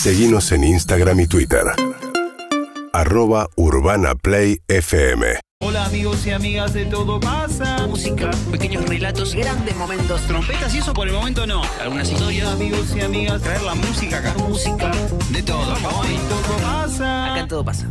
Seguimos en Instagram y Twitter. Arroba Urbana Play FM. Hola amigos y amigas de Todo Pasa. música, pequeños relatos, grandes momentos, Trompetas y eso por el momento no. algunas historias. Amigos y amigas, traer la música acá. Música, De todo. Hoy Todo Pasa. acá todo pasa.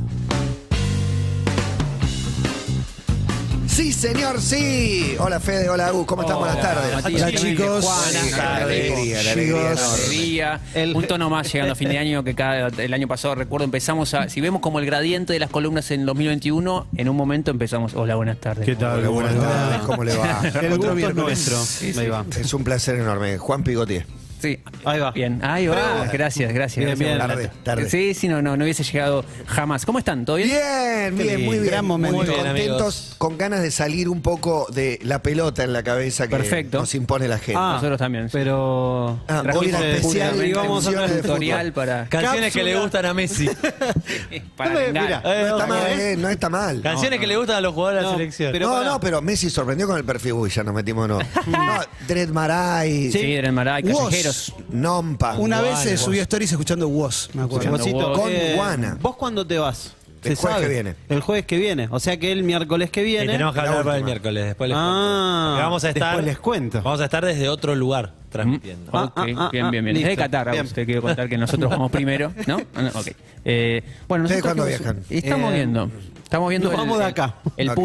Sí, señor, sí. Hola, Fede, hola, Agus, ¿cómo están? Buenas tardes. Matías, Hola, chicos. Buenas Qué tardes. alegría, la alegría Chicos. enorme. Alegría, un tono más llegando a fin de año que cada, el año pasado recuerdo empezamos a si vemos como el gradiente de las columnas en 2021 en un momento empezamos hola buenas tardes ¿Qué tal? Hola, buenas tardes, ¿cómo le va? El gusto es nuestro. Sí, sí. Ahí va. Es un placer enorme. Juan Pigotier. Sí Ahí va. bien ahí va gracias gracias Bien, gracias bien. Tarde, tarde. sí sí no no no hubiese llegado jamás cómo están todo bien Bien, bien, muy bien. Gran momento. Muy bien, contentos, con ganas de salir un poco de la pelota en la cabeza que Perfecto. nos impone la gente. Ah, Nosotros también. Pero. Ah, hoy era especial y vamos a un tutorial para Canciones que le gustan a Messi. para Mira, eh, No está otra mal, vez. eh, no está mal. Canciones que le gustan a los jugadores de la selección. pero- no, no, pero Messi sorprendió con el perfil. Uy, ya nos metimos, no. no Dread Marai, sí, Dren Maray, Woz. Nompa. Una vez se subió stories escuchando Woz, me acuerdo. Escuchando Con eh, Guana. ¿Vos cuándo te vas? El jueves sabe. que viene. El jueves que viene. O sea que el miércoles que Y viene. tenemos que la hablar para el última. miércoles. Después les Ah, cuento. Porque vamos a estar. después les cuento. Vamos a estar desde otro lugar transmitiendo. Ah, Ok, ah, ah, bien, bien, bien. listo. Desde Qatar, usted quiero contar que nosotros vamos primero, ¿no? Ah, no, Ok. Eh, bueno, ¿Ustedes nosotros cuándo viajan? Estamos Eh, viendo. Estamos viendo nos el, vamos de acá. El, Ok.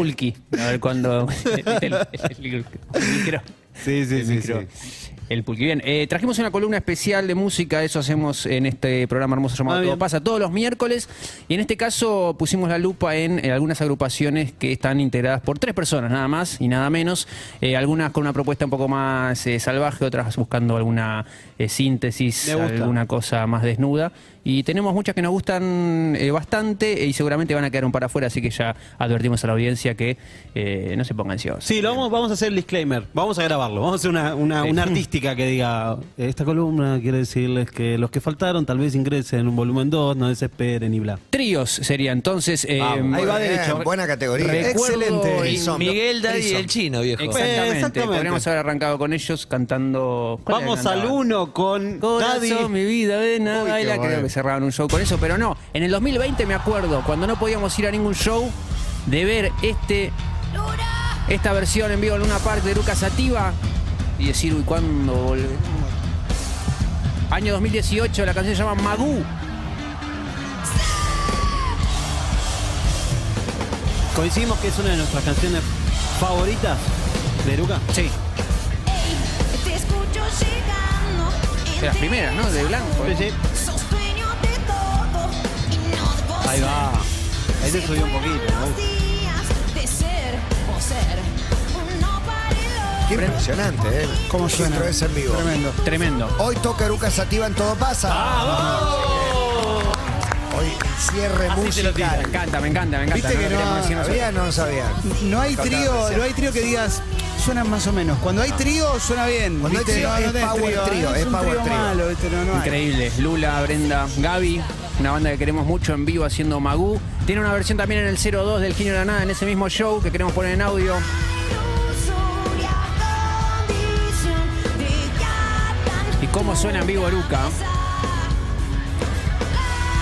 A ver cuándo. el, el- el- el micro. Sí, sí, El sí, micro. sí. El pulqui. Bien, eh, trajimos una columna especial de música, eso hacemos en este programa hermoso llamado Ah, Todo. Pasa todos los miércoles. Y en este caso pusimos la lupa en, eh, algunas agrupaciones que están integradas por tres personas, nada más y nada menos. Eh, algunas con una propuesta un poco más eh, salvaje, otras buscando alguna eh, síntesis, alguna cosa más desnuda. Y tenemos muchas que nos gustan eh, bastante y seguramente van a quedar un para afuera, así que ya advertimos a la audiencia que eh, no se ponga ansiosa. Sí, lo vamos, vamos a hacer el disclaimer. Vamos a grabarlo. Vamos a hacer una, una, Sí. una artística que diga: Esta columna quiere decirles que los que faltaron tal vez ingresen en un volumen 2, no desesperen y bla. Tríos sería entonces. eh, Vamos. Ahí va Bien, derecho. Buena categoría. Recuerdo Excelente. y. Miguel Daddy y el chino, viejo. Exactamente. Exactamente. Podríamos haber arrancado con ellos cantando. ¿cuál era Vamos al uno con Corazón, Daddy. mi vida, ven a Uy, qué bailar. Creo que cerraban un show con eso, pero no. En el 2020 me acuerdo, cuando no podíamos ir a ningún show, de ver este esta versión en vivo en una parte de Lucas Sativa y decir, uy, ¿cuándo volvemos? Año 2018, la canción se llama Magú. Coincidimos que es una de nuestras canciones favoritas de Luca. Sí, Te escucho llegando. de las primeras, ¿no? De Blanco. Sí, sí. Ahí va. Ahí te subió un poquito. ¿no? Qué impresionante, ¿eh? ¿Cómo suena? es en vivo. Tremendo. Tremendo. Hoy toca Eruca Sativa en Todo Pasa. Hoy cierre Así te lo musical. Me encanta, me encanta, me encanta. Viste que no- queríamos decir nosotros. ¿Sabía o no sabía? No hay trío, no hay trío que digas, suena más o menos. Cuando hay trío, suena bien. Cuando hay ¿viste? trío, No, es no tenés power trío, es es power trío. No, no. Increíble. Lula, Brenda, Gaby, una banda que queremos mucho en vivo haciendo Magú. Tiene una versión también en el 02 del Genio de la Nada, en ese mismo show que queremos poner en audio. Y cómo suena en vivo Eruca.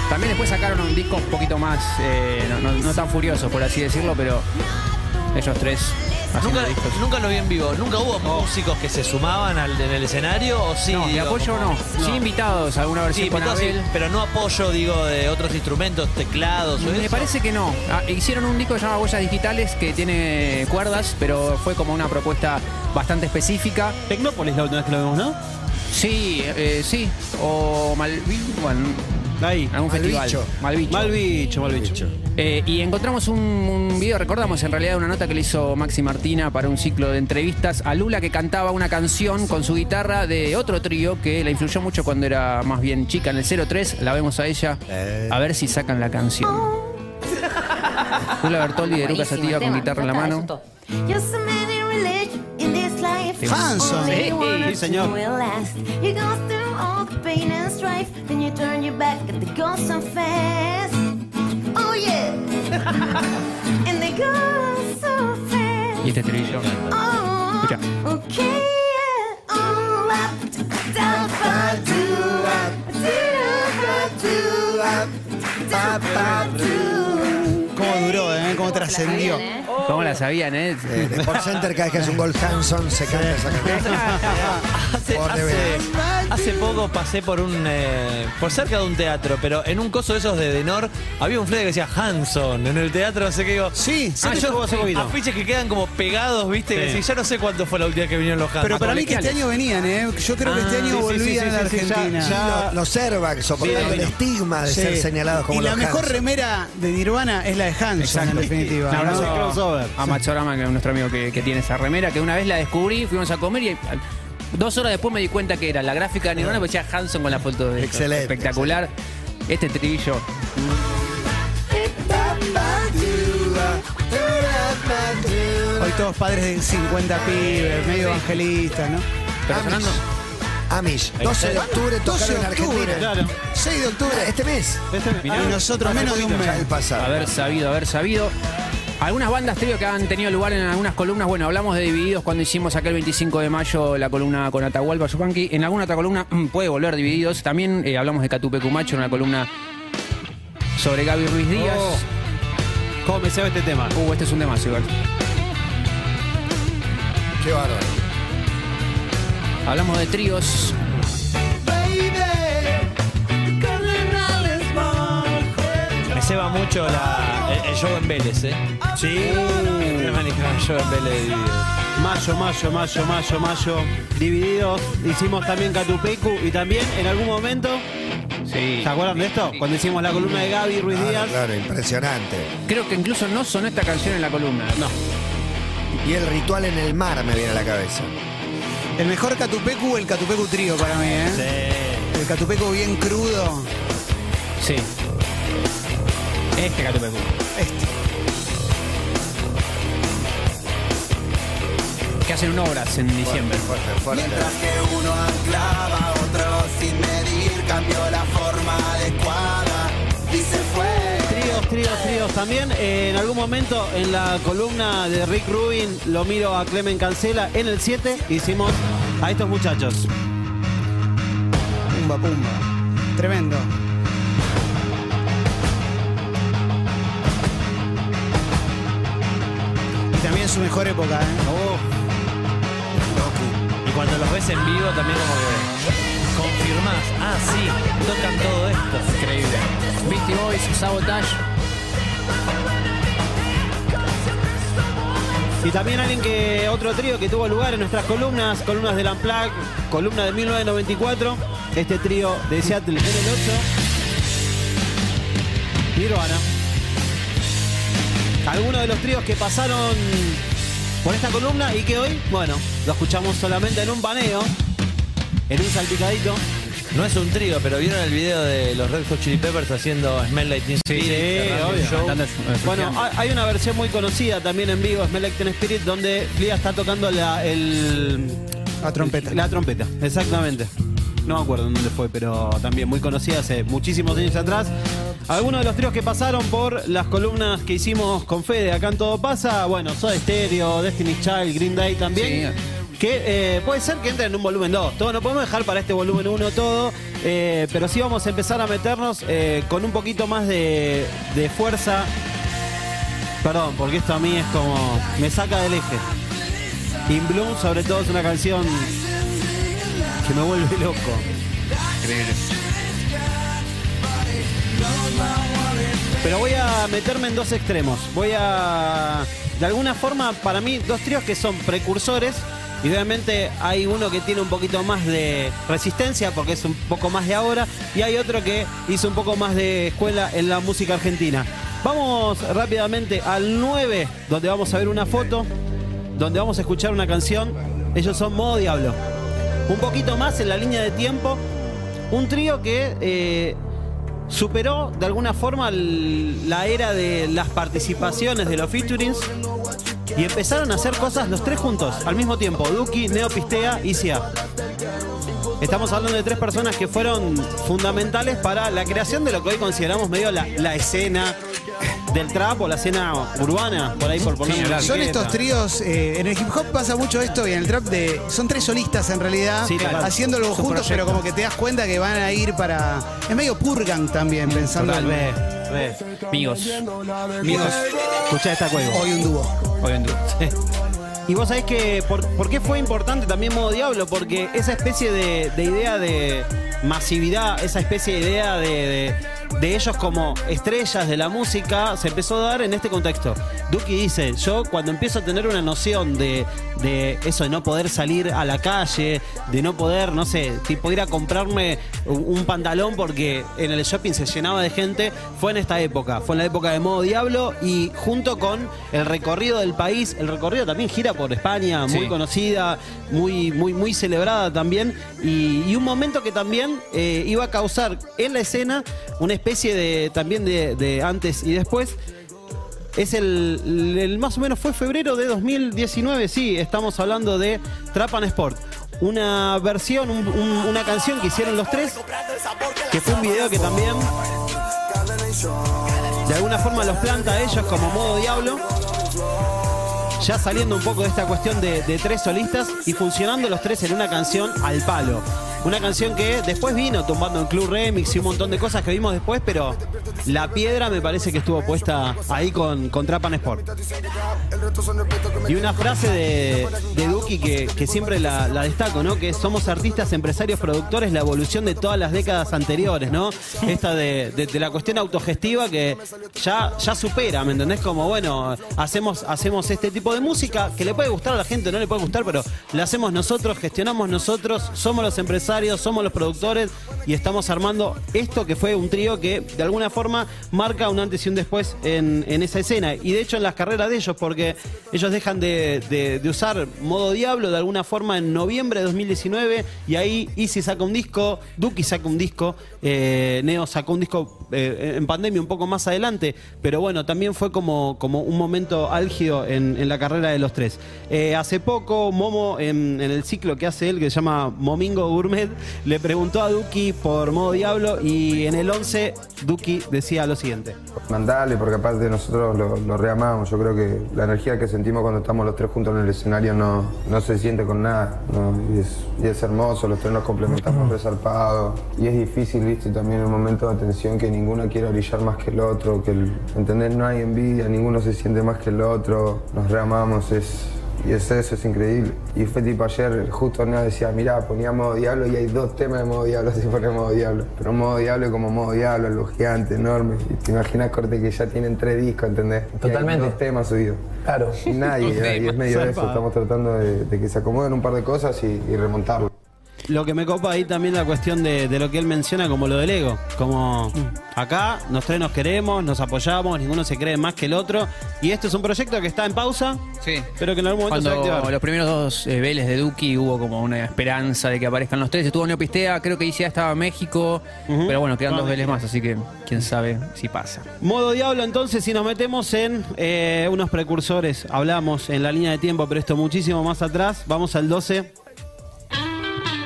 También después sacaron un disco un poquito más, eh, no, no- tan furioso, por así decirlo, pero ellos tres Nunca, nunca lo vi en vivo. ¿Nunca hubo músicos que se sumaban al, en el escenario? ¿O sí? No, de apoyo como- no. Sí, invitados, alguna Sí, versión con invitados, sí, Abel. pero no apoyo, digo, de otros instrumentos, teclados o Me eso. parece que no. Ah, hicieron un disco llamado Huellas Digitales que tiene cuerdas, pero fue como una propuesta bastante específica. Tecnópolis la última vez que lo vimos, ¿no? Sí, eh, sí. O Malvin, bueno, Ahí. algún Malbicho. festival. Malbicho. Mal bicho, mal bicho. Eh, y encontramos un, un video, recordamos en realidad una nota que le hizo Maxi Martina para un ciclo de entrevistas a Lula que cantaba una canción con su guitarra de otro trío que la influyó mucho cuando era más bien chica en el 03. La vemos a ella. Eh. A ver si sacan la canción. Lula Bertoldi de Lucas Sativa con guitarra en la mano. Hanson. Or Sí, señor. Through all the pain and strife, then you turn your back and they go so fast. Oh yeah. and they go so fast. Y este estribillo. Oh, Escucha. okay. yeah. Oh, up, down, ba, do, up, do, ba, do, pa, pa, do. Cómo duró, ¿eh? Cómo trascendió. ¿Cómo la sabían, eh? Eh, de Sport Center cada vez que hace un gol Hanson se canta esa canción. Por hace- deber. Hace poco pasé por un eh, por cerca de un teatro, pero en un coso de esos de Denor había un flyer que decía Hanson en el teatro, no sé qué digo. Sí, Ah, sí, yo, hace poquito. afiches que quedan como pegados, viste, que Sí. decís, ya no sé cuánto fue la última que vinieron los Hanson. Pero para mí que este año venían, ¿eh? Yo creo que este Ah, año sí, sí, volvían sí, a la sí, sí, ya- Argentina. ya- Los, los airbags soportaron el estigma de Sí. ser señalados como y la los mejor Hanson. remera de Nirvana es la de Hanson, Exacto. en definitiva. Un ¿no? abrazo No, crossover. a Machorama, que es nuestro amigo que, que tiene esa remera, que una vez la descubrí, fuimos a comer y dos horas después me di cuenta que era la gráfica de Nirvana, porque decía Hanson con la foto de. Excelente, Espectacular. Este estribillo. Hoy todos padres de 50 pibes, medio evangelistas, ¿no? Pero Amish. sonando. Amish, 12 de octubre 12 tocaron de en octubre. Argentina. Claro. 6 de octubre. Este mes. Este- Y ah, nosotros menos de un mes. Ya el pasado. Haber sabido, haber sabido. Algunas bandas trío que han tenido lugar en algunas columnas. Bueno, hablamos de Divididos cuando hicimos aquel 25 de mayo la columna con Atahualpa Yupanqui. En alguna otra columna mm, puede volver Divididos. También eh, hablamos de Catupecu Macho en una columna sobre Gaby Ruiz Díaz. Oh. ¿Cómo me sabe este tema? Uh, este es un demasiado igual. Qué bárbaro. Hablamos de tríos. Me ceba mucho la, el, el show en Vélez, ¿eh? Sí. Me manejaban el show en Vélez de Divididos. Mayo, mayo, mayo, mayo, mayo. Divididos. Hicimos también Catupecu y también en algún momento. Sí. ¿Se acuerdan de esto? Cuando hicimos la columna de Gaby Ruiz Claro, Díaz. claro, impresionante. Creo que incluso no sonó esta canción en la columna. No. Y el ritual en el mar me viene a la cabeza. El mejor Catupecu, el Catupecu trío para mí, ¿eh? El Catupecu bien crudo. Sí. Este Catupecu. Este. Que hacen obras en diciembre. Fuerte, fuerte. que uno anclaba, otro sin medir cambió la forma adecuada y se fue. Tríos, tríos, tríos. También eh, en algún momento en la columna de Rick Rubin lo miro a Clemen Cancela. En el 7 hicimos a estos muchachos. Pumba, pumba. Tremendo. También su mejor época, ¿eh? Y cuando los ves en vivo también como que confirmás, ah, sí, tocan todo esto. Increíble. Beastie Boys, Sabotage. Y también alguien que, otro trío que tuvo lugar en nuestras columnas, columnas del Unplugged, columna de 1994, este trío de Seattle en el 8, Nirvana. Algunos de los tríos que pasaron por esta columna y que hoy, bueno, lo escuchamos solamente en un paneo, en un salpicadito. No es un trío, pero vieron el video de los Red Hot Chili Peppers haciendo Smell Like Teen Spirit. obvio. eh, Bueno, hay una versión muy conocida también en vivo, Smell Like Teen Spirit, donde Flea está tocando la, el, La trompeta. La trompeta, exactamente. No me acuerdo en dónde fue, pero también muy conocida hace muchísimos años atrás. Algunos de los tríos que pasaron por las columnas que hicimos con Fede acá en Todo Pasa, bueno, Soda Stereo, Destiny's Child, Green Day también. Que eh, puede ser que entre en un volumen 2. Todo no podemos dejar para este volumen 1 todo, eh, pero sí vamos a empezar a meternos eh, con un poquito más de, de fuerza. Perdón, porque esto a mí es como. me saca del eje. In Bloom, sobre todo, es una canción que me vuelve loco. Pero voy a meterme en dos extremos. Voy a. De alguna forma, para mí, dos tríos que son precursores. Y obviamente hay uno que tiene un poquito más de resistencia porque es un poco más de ahora. Y hay otro que hizo un poco más de escuela en la música argentina. Vamos rápidamente al 9, donde vamos a ver una foto, donde vamos a escuchar una canción. Ellos son Modo Diablo. Un poquito más en la línea de tiempo. Un trío que eh, superó de alguna forma la era de las participaciones de los featurings y empezaron a hacer cosas los tres juntos al mismo tiempo. Duki, Neo Pistea y Sia. Estamos hablando de tres personas que fueron fundamentales para la creación de lo que hoy consideramos medio la, la escena del trap o la escena urbana, por ahí por poner una Son estos tríos, eh, en el hip hop pasa mucho esto y en el trap de. Son tres solistas en realidad, Sí, total. haciéndolo Su juntos, pero como que te das cuenta que van a ir para. Es medio purgan también, pensando Total, en re, re. Amigos. Amigos, escuchá esta cuevo. hoy un dúo. Hoy en día. Y vos sabés que, por, por qué fue importante también Modo Diablo? Porque esa especie de, de idea de masividad, esa especie de idea de, de- de ellos como estrellas de la música, se empezó a dar en este contexto. Duki dice, yo cuando empiezo a tener una noción de, de eso de no poder salir a la calle, de no poder, no sé, tipo ir a comprarme un pantalón porque en el shopping se llenaba de gente, fue en esta época, fue en la época de Modo Diablo y junto con el recorrido del país, el recorrido también gira por España, muy Sí. conocida, muy, muy, muy celebrada también, y, y un momento que también eh, iba a causar en la escena una especie de también de, antes y después. Es el, más o menos fue febrero de 2019, sí, estamos hablando de Trap and Sport. Una versión, un- una canción que hicieron los tres, que fue un video que también de alguna forma los planta a ellos como modo diablo. Ya saliendo un poco de esta cuestión de, tres solistas y funcionando los tres en una canción al palo. Una canción que después vino tumbando en Club Remix y un montón de cosas que vimos después, pero la piedra me parece que estuvo puesta ahí con, con Trap and Sport. Y una frase de, de Duki que, siempre la, destaco, ¿no? Que somos artistas, empresarios, productores, la evolución de todas las décadas anteriores, ¿no? Esta de la cuestión autogestiva que ya, ya supera, ¿me entendés? Como, bueno, hacemos, hacemos este tipo de música que le puede gustar a la gente, no le puede gustar, pero la hacemos nosotros, gestionamos nosotros, somos los empresarios, somos los productores y estamos armando esto que fue un trío que de alguna forma marca un antes y un después en, en esa escena. Y de hecho en las carreras de ellos, porque ellos dejan de, de- usar modo diablo de alguna forma en noviembre de 2019 y ahí Easy saca un disco, Duki saca un disco, eh, Neo sacó un disco eh, en pandemia un poco más adelante, pero bueno, también fue como, como un momento álgido en, en la carrera de los tres. Eh, hace poco, Momo, en, en el ciclo que hace él, que se llama Momingo Gourmet, le preguntó a Duki por modo diablo y en el 11 Duki decía lo siguiente. Mandale, porque aparte nosotros lo, lo reamamos. Yo creo que la energía que sentimos cuando estamos los tres juntos en el escenario no, no se siente con nada. ¿no? Y, es, y es hermoso, los tres nos complementamos resarpado. Y es difícil, viste, también en un momento de tensión que ninguno quiera brillar más que el otro, que el, ¿entendés? No hay envidia, ninguno se siente más que el otro. Nos reamamos, es, y es eso, es increíble. Y fue tipo ayer, justo Neo decía, mirá, ponía modo diablo y hay dos temas de modo diablo si pone modo diablo. Pero modo diablo como modo diablo, algo gigante, enorme. Y te imaginas, corte, que ya tienen tres discos, ¿entendés? Y hay Totalmente. dos temas subidos. Claro. Y nadie, y es medio de eso. Estamos tratando de, de que se acomoden un par de cosas y, y remontarlo. Lo que me copa ahí también la cuestión de, de lo que él menciona como lo del ego. Como acá, nos tres nos queremos, nos apoyamos, ninguno se cree más que el otro. Y este es un proyecto que está en pausa, Sí. pero que en algún momento se va a Cuando los primeros dos eh, Vélez de Duki hubo como una esperanza de que aparezcan los tres. Estuvo Neopistea, creo que ya estaba México. Pero bueno, quedan dos Vélez más, así que quién sabe si pasa. Modo Diablo, entonces, si nos metemos en eh, unos precursores, hablamos en la línea de tiempo, pero esto muchísimo más atrás, vamos al 12,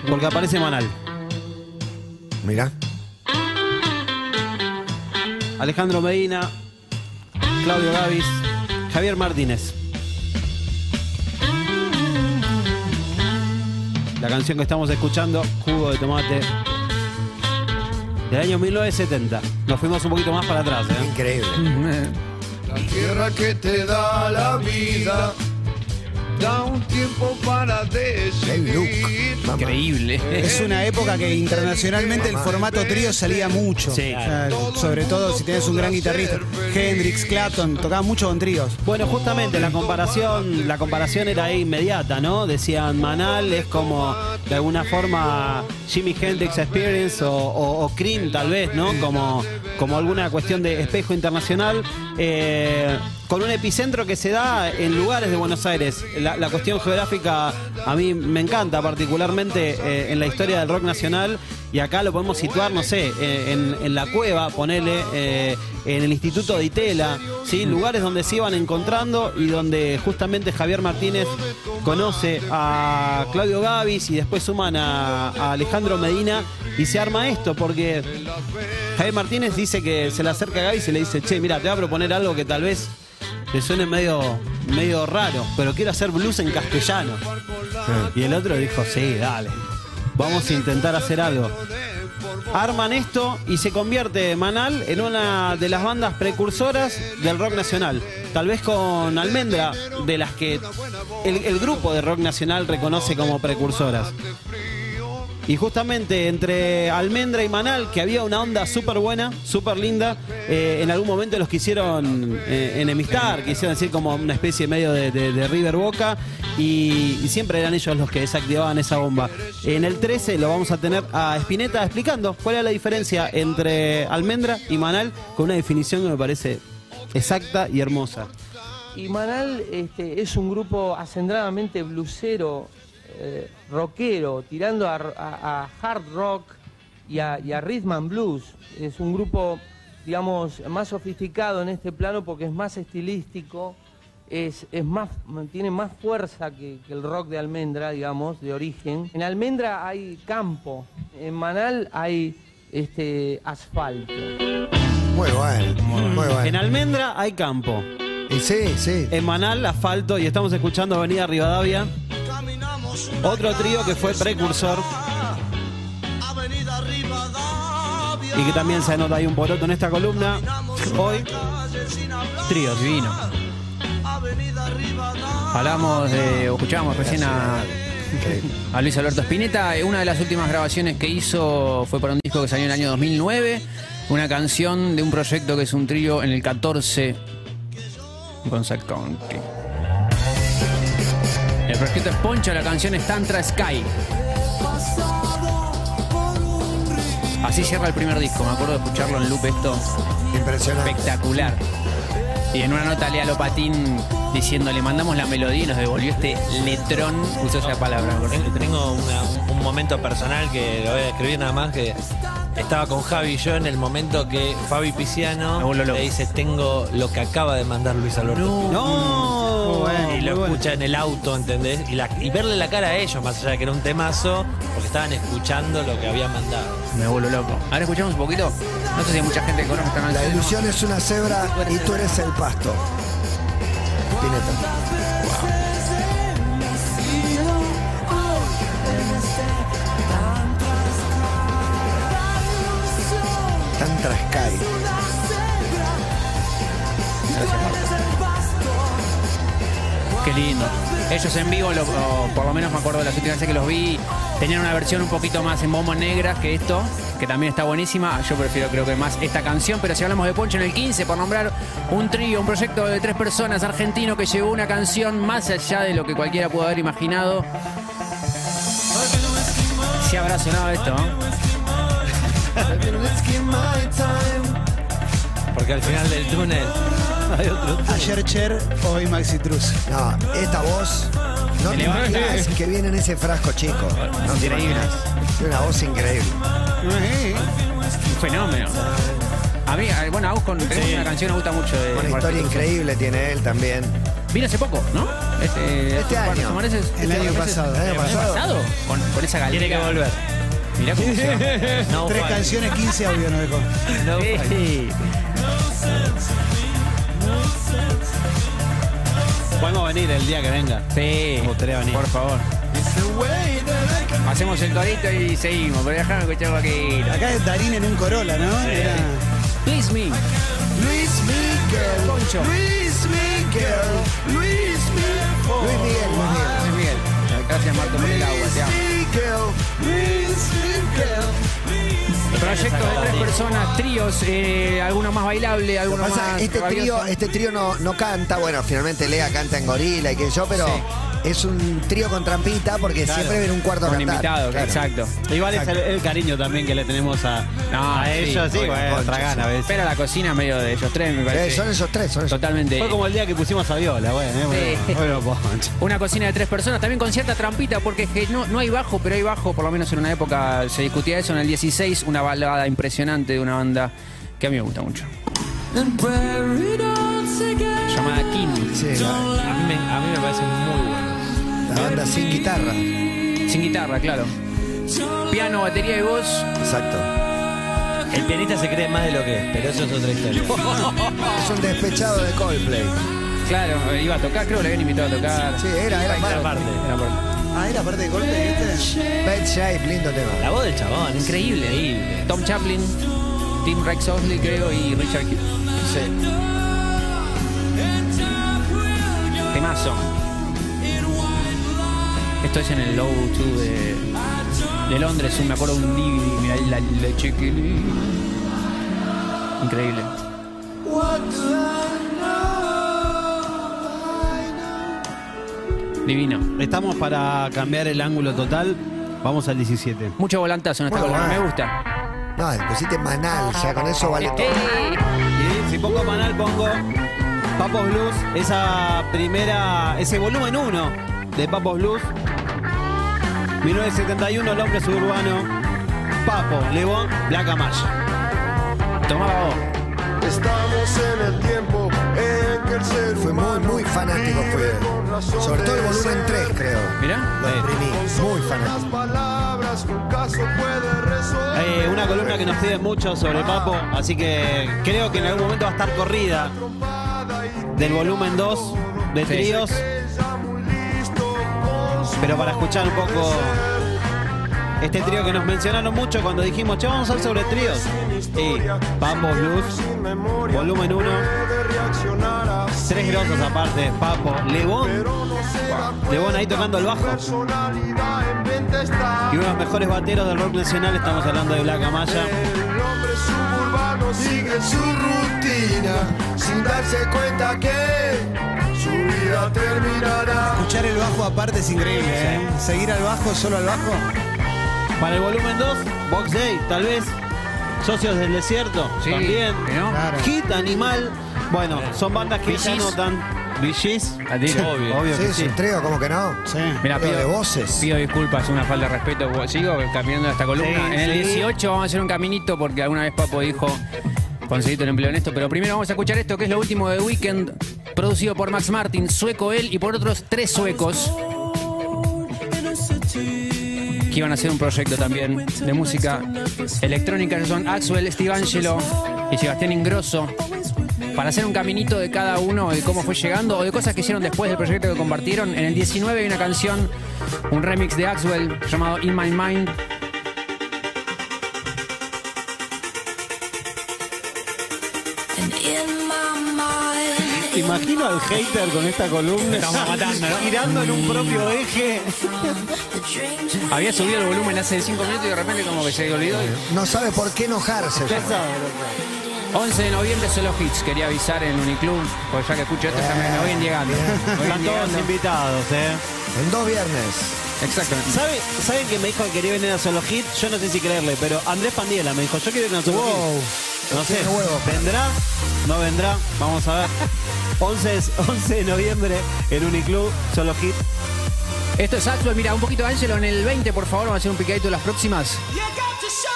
porque aparece Manal. Mirá. Alejandro Medina, Claudio Gavis, Javier Martínez. La canción que estamos escuchando, Jugo de Tomate, del año 1970. Nos fuimos un poquito más para atrás, ¿eh? Increíble. La tierra que te da la vida da un tiempo para decidir. Increíble. Es una época que internacionalmente el formato trío salía mucho. Sí. O sea, sobre todo si tenés un gran guitarrista. Hendrix, Clapton, tocaban mucho con tríos. Bueno, justamente la comparación, la comparación era inmediata, ¿no? Decían Manal es como de alguna forma Jimi Hendrix Experience o, o- o Cream tal vez, ¿no? Como, como alguna cuestión de espejo internacional. eh, con un epicentro que se da en lugares de Buenos Aires. La, la cuestión geográfica a mí me encanta, particularmente eh, en la historia del rock nacional. Y acá lo podemos situar, no sé, eh, en, en la cueva, ponele, eh, en el Instituto de Itela, ¿sí? lugares donde se iban encontrando y donde justamente Javier Martínez conoce a Claudio Gavis y después suman a, a Alejandro Medina Y se arma esto porque Javier Martínez dice que se le acerca a Gaby y se le dice, che, mira, te voy a proponer algo que tal vez te suene medio, medio raro, pero quiero hacer blues en castellano. Y el otro dijo, sí, dale, vamos a intentar hacer algo. Arman esto y se convierte Manal en una de las bandas precursoras del rock nacional. Tal vez con Almendra, de las que el, el grupo de rock nacional reconoce como precursoras. Y justamente entre Almendra y Manal, que había una onda súper buena, súper linda, eh, en algún momento los quisieron eh, enemistar, quisieron decir como una especie medio de, River Boca, y, y siempre eran ellos los que desactivaban esa bomba. En el 13 lo vamos a tener a Spinetta explicando cuál es la diferencia entre Almendra y Manal, con una definición que me parece exacta y hermosa. Y Manal este, es un grupo acendradamente blusero, eh, rockero, tirando a, a- a hard rock y a, y a rhythm and blues. Es un grupo, digamos, más sofisticado en este plano porque es más estilístico, es, es más, tiene más fuerza que, que el rock de Almendra, digamos, de origen. En Almendra hay campo, en Manal hay este, asfalto. Muy bueno, muy bueno. En Almendra hay campo. Sí, sí. En Manal, asfalto, y estamos escuchando Avenida Rivadavia. Otro trío que fue precursor. Y que también se anota ahí un poroto en esta columna. Hoy, tríos. Divino. Hablamos o escuchábamos recién a, Luis Alberto Spinetta. Una de las últimas grabaciones que hizo fue para un disco que salió en el año 2009. Una canción de un proyecto que es un trío en el 14 con Zack Proyecto es Poncho, la canción es Tantra Sky. Así cierra el primer disco, me acuerdo de escucharlo en loop esto. Impresionante. Espectacular. Y en una nota Lea Lopatín diciendo le mandamos la melodía y nos devolvió este letrón, usó esa palabra. Tengo- Tengo una- un momento personal que lo voy a escribir nada más que estaba con Javi y yo en el momento que Fabi Piciano le dice tengo lo que acaba de mandar Luis Alberto. ¡No! y lo escucha en el auto, ¿entendés? Y, la- y verle la cara a ellos, más allá de que era un temazo, porque estaban escuchando lo que había mandado. Me vuelvo loco. Ahora escuchamos un poquito. No sé si hay mucha gente que conoce esta La ilusión es una cebra y tú eres el pasto. Spinetta. Tantra Sky. Qué lindo. Ellos en vivo, por lo menos me acuerdo de las últimas veces que los vi, tenían una versión un poquito más en bombo negra que esto, que también está buenísima. Yo prefiero creo que más esta canción, pero si hablamos de Poncho en el 15, por nombrar un trío, un proyecto de tres personas argentino que llevó una canción más allá de lo que cualquiera pudo haber imaginado. Si habrá sonado esto, ¿no? Porque al final del túnel hay otro túnel. Ayer Cher, hoy Maxi Truz. No, esta voz. No te imaginas que viene en ese frasco chico. No te Increíble. imaginas. Tiene una voz increíble. Un fenómeno. A mí, eh, bueno, a vos con tenemos una canción que me gusta mucho de Una historia Cruz. increíble tiene él también. Vino hace poco, ¿no? Este, Este hace un par de año. semanas. El año Este pasado. El año ¿El año pasado. pasado? Con, con esa galera. Tiene que volver. Mirá cómo se va. No Tres canciones, 15 audios nos dejó. No. Podemos venir el día que venga. Sí, Me gustaría venir. por favor. Hacemos el corito y seguimos, pero déjame escuchar poquito. Acá es Darín en un Corolla, ¿no? Era- Please me. Luis Miguel. Poncho. Luis Miguel. Luis Miguel. Luis Miguel. Luis Miguel. Gracias Marto por el agua, te amo. Proyecto de tres personas, tríos, eh, alguno más bailable, Lo alguno que pasa, más este trío, este trío no, no canta, bueno, finalmente Lea canta en gorila y qué sé yo, pero es un trío con trampita porque siempre viene un cuarto Con cantar. invitado, Claro. exacto. Igual es el, el cariño también que le tenemos a, No, a sí, ellos, sí, bueno, otra gana a veces. Pero la cocina medio de ellos tres, me Eh, parece. son esos tres, son esos Totalmente. Fue como el día que pusimos a Viola, bueno, eh, Sí. bueno, bueno, Poncho. Una cocina de tres personas, también con cierta trampita, porque es que no, no hay bajo, pero hay bajo, por lo menos en una época se discutía eso, en el 16, una balada impresionante de una banda que a mí me gusta mucho. Llamada King. Sí, A mí, me, a mí me parece muy bueno. La banda sin guitarra. Sin guitarra, claro. Piano, batería y voz. Exacto. El pianista se cree más de lo que es, pero eso es otra historia. Es un despechado de Coldplay. Claro, iba a tocar, creo que le habían invitado a tocar. Sí, era, era Era malo. parte. Era por- Ah, era parte de Coldplay este. Bad Shape, lindo tema. La voz del chabón, Increíble. increíble. Tom Chaplin, Tim Rex Osley, creo, y Richard Hughes. Sí. Temazo. Esto es en el Low 2 de, de Londres, me acuerdo de un DVD, mira la, la. Increíble. Divino. Estamos para cambiar el ángulo total. Vamos al 17. Mucho volantazo en esta columna, bueno. me gusta. No, le pusiste manal, ya con eso vale todo. Y si pongo Manal, pongo Papos Blues, esa primera, ese volumen 1 de Papos Blues. 1971, el hombre suburbano. Papo, Levón, Black Amaya. Tomaba vos. Estamos en el tiempo en que el ser Fue muy, muy fanático, fue. Sobre todo el volumen 3, creo. Mirá. Lo imprimí. Muy fanático. Eh, una columna que nos piden mucho sobre Papo, así que creo que en algún momento va a estar corrida del volumen 2 de Sí. tríos. Pero para escuchar un poco este trío que nos mencionaron mucho cuando dijimos, che, vamos a hablar sobre tríos. Y Papo Blues, volumen 1, tres grosos aparte, Papo, Lebón, Lebón ahí tocando el bajo. Y uno de los mejores bateros del rock nacional, estamos hablando de Black Amaya. Sigue su rutina. Bajo aparte es increíble, ¿eh? Seguir al bajo, solo al bajo. Para el volumen 2, Box Day, tal vez. Socios del Desierto, Sí, también. ¿no? Claro. Hit Animal. Bueno, son bandas que ya Bee no Gees. tan. Vigis. A tiro. Obvio. Obvio Sí, que sí. un trío, ¿cómo que no? Sí. Mira, Trío pido, de voces. pido disculpas, una falta de respeto. Sigo caminando esta columna. Sí, en el sí. 18 vamos a hacer un caminito porque alguna vez Papo dijo conseguiste el empleo en esto. Pero primero vamos a escuchar esto que es lo último de Weekend, producido por Max Martin, sueco él y por otros tres suecos. Que iban a hacer un proyecto también de música electrónica. Ellos son Axwell, Steve Angelo y Sebastián Ingrosso. Para hacer un caminito de cada uno, de cómo fue llegando o de cosas que hicieron después del proyecto que compartieron. En el 19 hay una canción, un remix de Axwell llamado In My Mind. Imagino al hater con esta columna. Estamos matando, ¿no? Girando en un propio eje. Había subido el volumen hace 5 minutos y de repente como que se olvidó. No sabe por qué enojarse. Ya ya. sabe, 11 de noviembre solo hits, quería avisar en Uniclub, porque ya que escucho esto ya me, me voy llegando. Están todos invitados, ¿eh? En dos viernes. Exactamente. ¿Sabe- ¿Saben que me dijo que quería venir a Solo Hit? Yo no sé si creerle, pero Andrés Pandiela me dijo, yo quiero ir a Solo Hit. No sé. ¿vendrá? ¿No vendrá? Vamos a ver. 11, es- 11 de noviembre en Uniclub, Solo Hit. Esto es Axwell, mira, un poquito de Angelo en el 20, por favor, vamos a hacer un picadito de las próximas.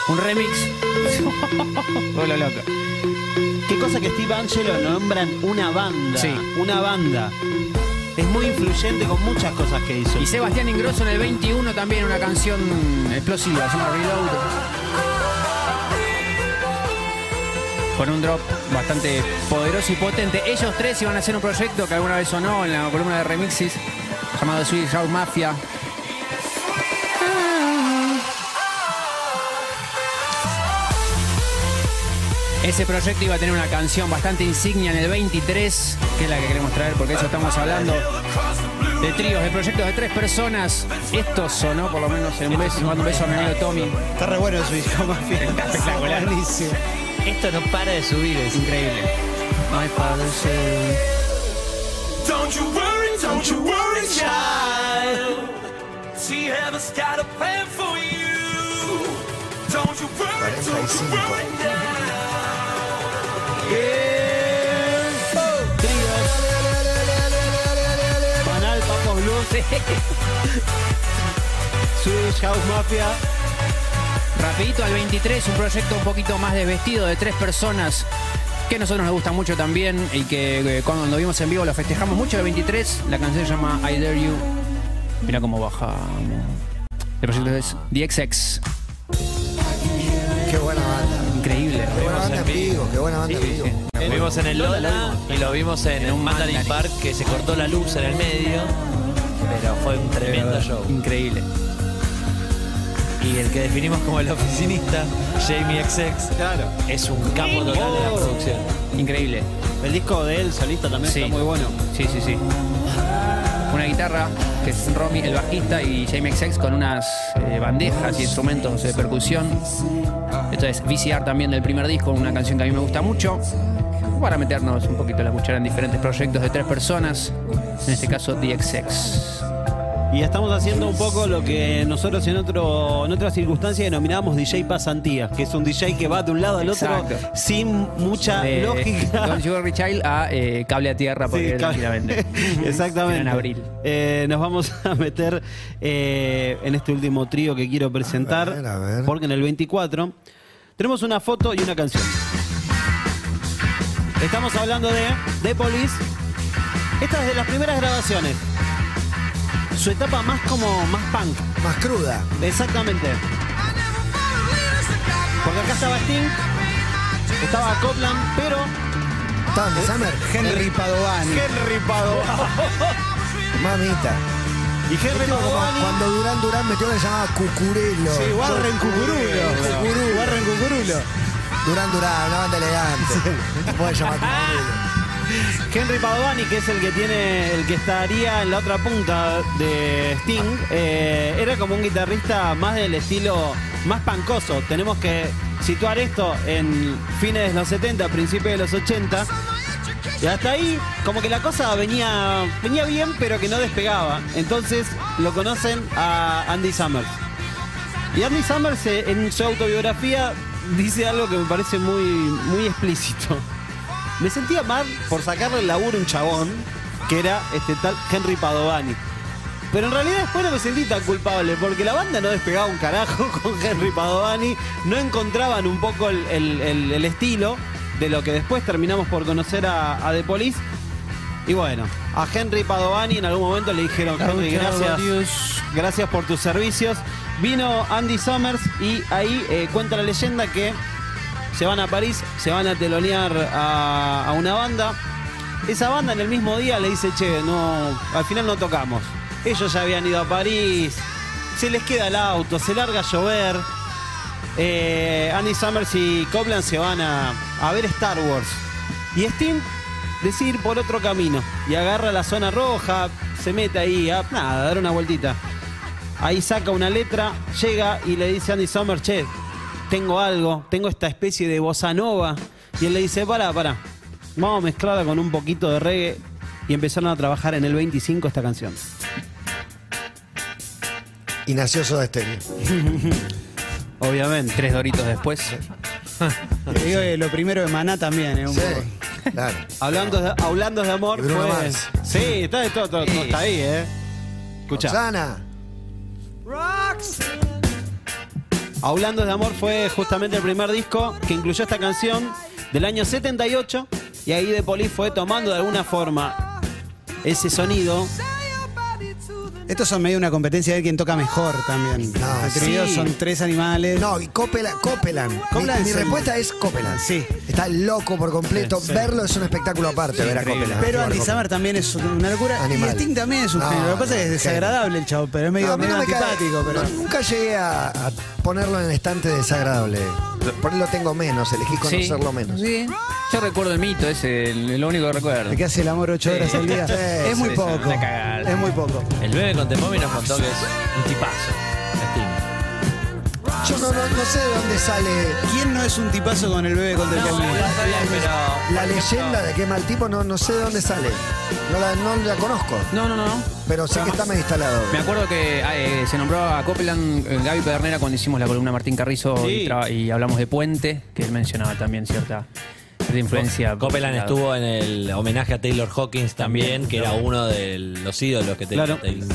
Un remix. Hola loca. Qué cosa que Steve Angelo nombran una banda. Sí. Una banda. Es muy influyente con muchas cosas que hizo. Y Sebastián Ingrosso en el 21 también una canción explosiva, se llama Reload. Con un drop bastante poderoso y potente. Ellos tres iban a hacer un proyecto que alguna vez sonó en la columna de remixes llamado Swedish House Mafia. Ese proyecto iba a tener una canción bastante insignia en el 23, que es la que queremos traer porque de eso estamos hablando. De tríos, de proyectos de tres personas. Esto sonó por lo menos en un beso, cuando un beso a mi amigo Tommy. Está re bueno hijo mafia. Espectacular. Buenísimo. Esto no para de subir, es Increíble. My father said, Don't you worry, don't you worry, child. See, heaven's got a plan for you. Don't you worry, don't you 45. worry now. Banal, Papos Blues. Swedish House Mafia. Rapidito al 23, un proyecto un poquito más desvestido de tres personas que a nosotros nos gusta mucho también y que eh, cuando lo vimos en vivo lo festejamos mucho el 23. La canción se llama I Dare You. Mira cómo bajamos. El proyecto es DXX. Qué buena banda. Increíble. Qué buena banda en vivo, qué buena banda en vivo. Lo vimos en el Lola y lo vimos en, un Mandarin Park que se cortó la luz en el medio, pero fue un tremendo show. Increíble. Y el que definimos como el oficinista, Jamie XX, Claro. es un capo total de la producción. Increíble. El disco de él solista también Sí. está muy bueno. Sí, sí, sí. Una guitarra, que es Romy, el bajista, y Jamie XX con unas eh, bandejas y instrumentos de percusión. Esto es VCR también del primer disco, una canción que a mí me gusta mucho. Para meternos un poquito la cuchara en diferentes proyectos de tres personas, en este caso DXX. Y estamos haciendo un poco lo que nosotros en otro en otra circunstancia denominamos DJ pasantías, que es un DJ que va de un lado al otro Exacto. sin mucha De lógica. Don Sugar Child a eh, Cable a Tierra, porque Sí, tranquilamente. Exactamente. En abril. Eh, nos vamos a meter eh, en este último trío que quiero presentar. A ver, a ver. Porque en el 24 tenemos una foto y una canción. Estamos hablando de The Police. Esta es de las primeras grabaciones. Su etapa más como más punk. Más cruda. Exactamente. Porque acá estaba Sting, estaba Copland, pero ¿Estaba The Summer? Henry Padovani. Henry Padovani. Mamita. Y Henry como Padovani. Cuando Durán Durán metió que se llamaba Cucurelo. Sí, Warren Cucurulo. Cucurulo. Warren Cucurulo. Durán Durán, una banda elegante. No te puedes llamar Cucurulo. Henry Padovani, que es el que tiene, el que estaría en la otra punta de Sting, eh, era como un guitarrista más del estilo más pancoso. Tenemos que situar esto en fines de los 70, principios de los 80. Y hasta ahí, como que la cosa venía, venía bien, pero que no despegaba. Entonces lo conocen a Andy Summers. Y Andy Summers eh, en su autobiografía dice algo que me parece muy, muy explícito. Me sentía mal por sacarle el laburo a un chabón que era este tal Henry Padovani. Pero en realidad después no me sentí tan culpable porque la banda no despegaba un carajo con Henry Padovani, no encontraban un poco el, el- el- el estilo de lo que después terminamos por conocer a, a The Police. Y bueno, a Henry Padovani en algún momento le dijeron, Henry, gracias, gracias por tus servicios. Vino Andy Summers y ahí eh, cuenta la leyenda que se van a París, se van a telonear a, una banda. Esa banda en el mismo día le dice, che, no, al final no tocamos. Ellos ya habían ido a París, se les queda el auto, se larga a llover. Eh, Andy Summers y Copland se van a, a ver Star Wars. Y Sting decide ir por otro camino y agarra la zona roja, se mete ahí a nada, a dar una vueltita. Ahí saca una letra, llega y le dice a Andy Summers, che, tengo algo, tengo esta especie de bossa nova. Y él le dice, pará, pará, vamos a mezclarla con un poquito de reggae. Y empezaron a trabajar en el 25 esta canción. Y nació Soda Stereo. Obviamente. Tres doritos después. Te digo que lo primero de Maná también, ¿eh? Un Sí, poco. claro. Hablando de, hablando de amor, Y Bruno fue- Mars. Sí, está, todo, todo- todo está ahí, ¿eh? Escucha. Roxana. Hablando de amor fue justamente el primer disco que incluyó esta canción del año 78 y ahí de Police fue tomando de alguna forma ese sonido. Estos son medio una competencia de quién toca mejor también. No, Atrevidos sí. son tres animales. No, y Copeland. Copeland. Mi- Copeland mi respuesta es Copeland. Sí. Está loco por completo. Sí, sí. Verlo es un espectáculo aparte, ver a. Copeland. Pero Andy. Summer también es una locura. Animal. Y Sting también es un No, genio. Lo que pasa es que es desagradable el chavo, pero es medio, No, medio cae- antipático. pero... nunca llegué a, a ponerlo en el estante desagradable. Por ahí lo tengo menos, elegí conocerlo menos. Sí. Yo recuerdo el mito, ese, el- lo único que recuerdo. ¿De qué hace el amor ocho horas al día? Sí, es muy sí, poco. una cagada. Es muy poco. El bebé con Temomi nos contó que es un tipazo. No, no, no sé de dónde sale ¿Quién no es un tipazo con el bebé contra el pero. la leyenda de qué mal tipo, no, no sé de dónde sale. No la, no la conozco, No, no, no. no. pero sé que está medio instalado. Me acuerdo que ah, eh, se nombró a Copeland eh, Gaby Pedernera cuando hicimos la columna Martín Carrizo Sí. y, traba- y hablamos de Puente, que él mencionaba también cierta, cierta influencia. Copeland estuvo en el homenaje a Taylor Hawkins también, que era uno de los ídolos que tenía Claro. Taylor.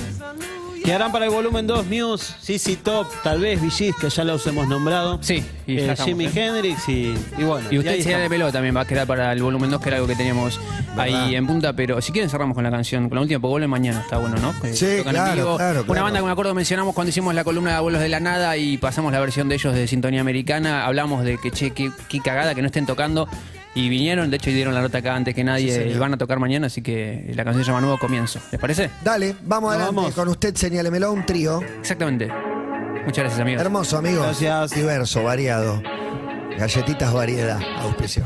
Quedarán para el volumen 2 News, CC Top, tal vez VGs, que ya los hemos nombrado. Sí, y Eh, estamos, Jimi ¿eh? Hendrix y, y bueno. Y usted se de pelo también va a quedar para el volumen 2, que era algo que teníamos ahí en punta, pero si quieren cerramos con la canción, con la última, porque vuelve mañana, está bueno, ¿no? Que Sí, claro, claro, Una banda que me acuerdo mencionamos cuando hicimos la columna de Abuelos de la Nada y pasamos la versión de ellos de Sintonía Americana, hablamos de que, che, qué, qué cagada que no estén tocando. Y vinieron, de hecho, y dieron la nota acá antes que nadie. Sí, y van a tocar mañana, así que la canción se llama Nuevo Comienzo. ¿Les parece? Dale, vamos adelante Vamos. con usted, señálemelo, un trío. Exactamente. Muchas gracias, amigos. Hermoso, amigos. Gracias. Diverso, variado. Galletitas variedad, auspicio.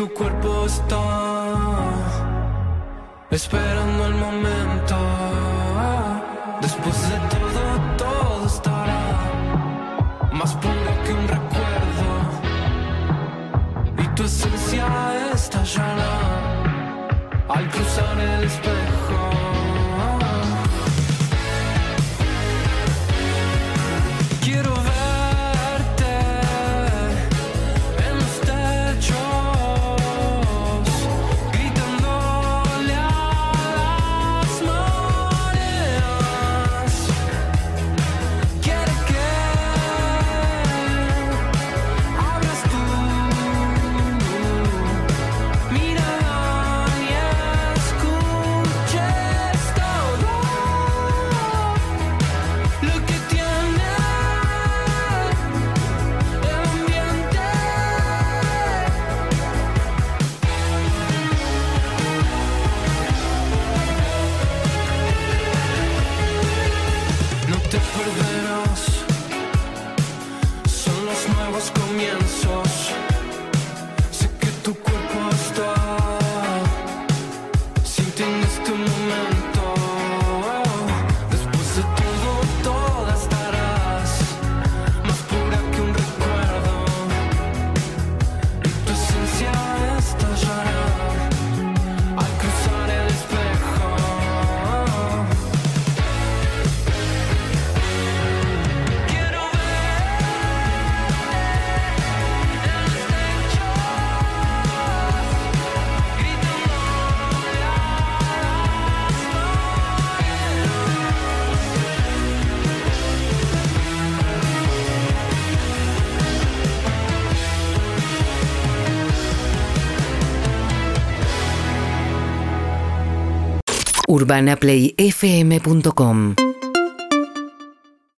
Tu cuerpo está esperando el momento. Después de te perderás, son los nuevos comienzos. urbanaplayfm.com